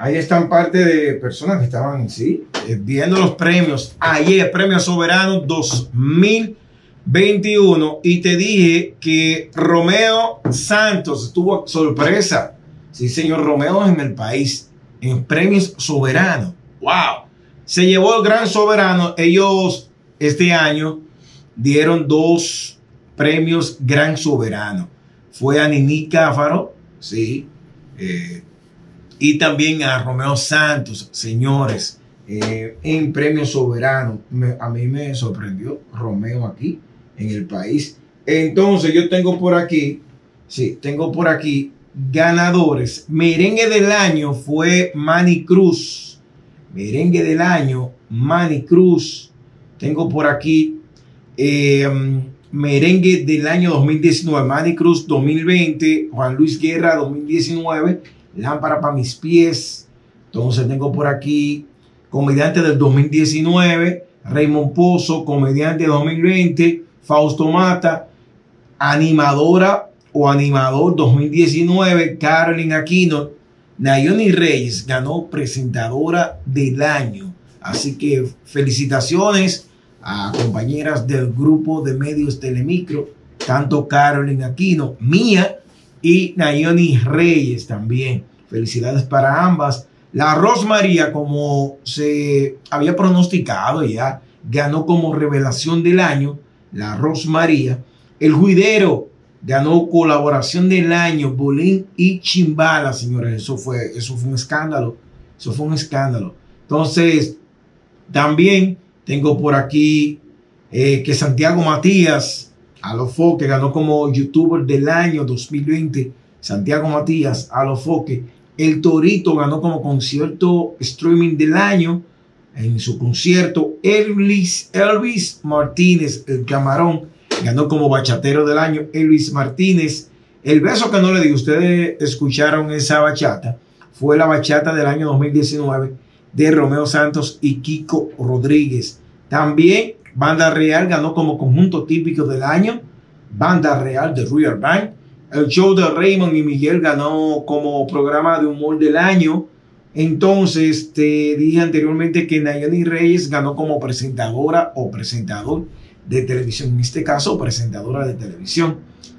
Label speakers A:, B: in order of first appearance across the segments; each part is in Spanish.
A: Ahí están parte de personas que estaban, sí, eh, viendo los premios. Ayer, Premio Soberano 2021. Y te dije que Romeo Santos estuvo sorpresa. Sí, señor Romeo en el país, en Premios Soberano. ¡Wow! Se llevó el Gran Soberano. Ellos este año dieron dos premios Gran Soberano. Fue a Nini Cáfaro, sí, eh, y también a Romeo Santos, señores, eh, en Premio Soberano. a mí me sorprendió Romeo aquí en el país. Entonces yo tengo por aquí, sí, tengo por aquí ganadores. Merengue del año fue Manny Cruz. Merengue del año, Manny Cruz. Tengo por aquí eh, merengue del año 2019, Manny Cruz 2020, Juan Luis Guerra 2019 lámpara para mis pies. Entonces tengo por aquí comediante del 2019, Raymond Pozo, comediante 2020, Fausto Mata, animadora o animador 2019, Carolyn Aquino, Nayoni Reyes ganó presentadora del año. Así que felicitaciones a compañeras del grupo de medios Telemicro, tanto Carolyn Aquino, mía, y Nayoni Reyes también. Felicidades para ambas. La Rosmaría, como se había pronosticado ya, ganó como revelación del año. La Rosmaría. El Juidero ganó colaboración del año. Bolín y Chimbala, señores. Eso fue, eso fue un escándalo. Eso fue un escándalo. Entonces, también tengo por aquí eh, que Santiago Matías a lo foque ganó como youtuber del año 2020. Santiago Matías, a lo foque. El Torito ganó como concierto streaming del año. En su concierto, Elvis, Elvis Martínez, el camarón, ganó como bachatero del año. Elvis Martínez. El beso que no le di, ustedes escucharon esa bachata, fue la bachata del año 2019 de Romeo Santos y Kiko Rodríguez. También Banda Real ganó como conjunto típico del año. Banda Real de Royal Bank. El show de Raymond y Miguel ganó como programa de humor del año. Entonces, te dije anteriormente que Nayani Reyes ganó como presentadora o presentador de televisión. En este caso, presentadora de televisión.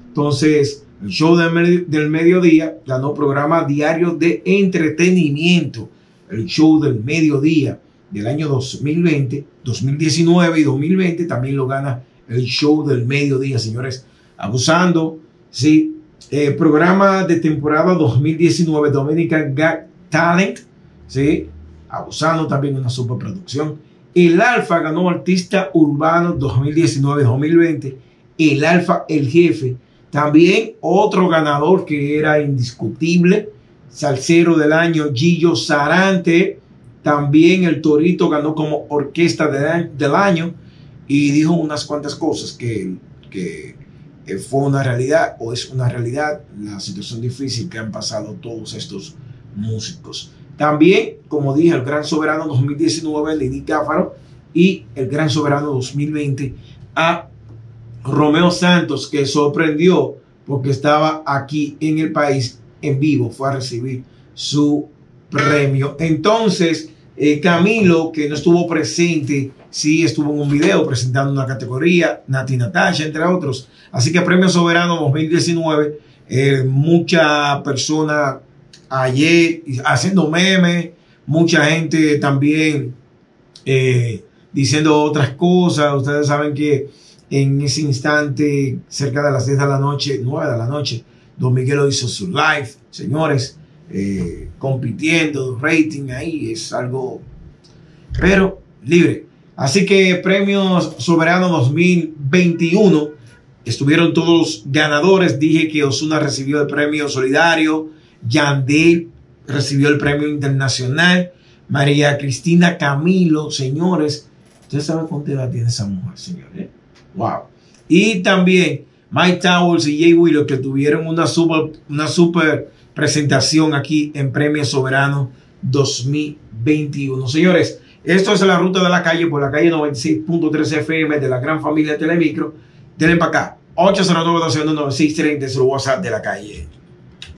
A: Entonces, el show del, del mediodía ganó programa diario de entretenimiento. El show del mediodía del año 2020, 2019 y 2020 también lo gana el show del mediodía, señores. Abusando, sí. Eh, programa de temporada 2019, Dominican Got Talent, sí. Abusando también una superproducción. El Alfa ganó Artista Urbano 2019-2020. El Alfa, el jefe. También otro ganador que era indiscutible. Salsero del año, Gillo Sarante también el Torito ganó como orquesta del año y dijo unas cuantas cosas que, que fue una realidad o es una realidad la situación difícil que han pasado todos estos músicos. También, como dije, el Gran Soberano 2019, Lady Cáfaro, y el Gran Soberano 2020 a Romeo Santos, que sorprendió porque estaba aquí en el país en vivo, fue a recibir su premio. Entonces, eh, Camilo, que no estuvo presente, sí estuvo en un video presentando una categoría, Nati Natasha, entre otros. Así que Premio Soberano 2019, eh, mucha persona ayer haciendo memes, mucha gente también eh, diciendo otras cosas. Ustedes saben que en ese instante, cerca de las 10 de la noche, 9 de la noche, Don Miguelo hizo su live. Señores, eh, compitiendo, rating ahí, es algo, pero libre. Así que Premios Soberano 2021 estuvieron todos ganadores. Dije que Osuna recibió el premio solidario, Yandel recibió el premio internacional, María Cristina Camilo, señores. Ustedes saben cuánta edad tiene esa mujer, señores. Wow. Y también Mike Towers y Jay Willow que tuvieron una super, una super presentación aquí en Premio Soberano 2021. Señores, esto es la ruta de la calle por la calle 96.3 FM de la gran familia Telemicro. Denle para acá. 809 209 es el WhatsApp de la calle.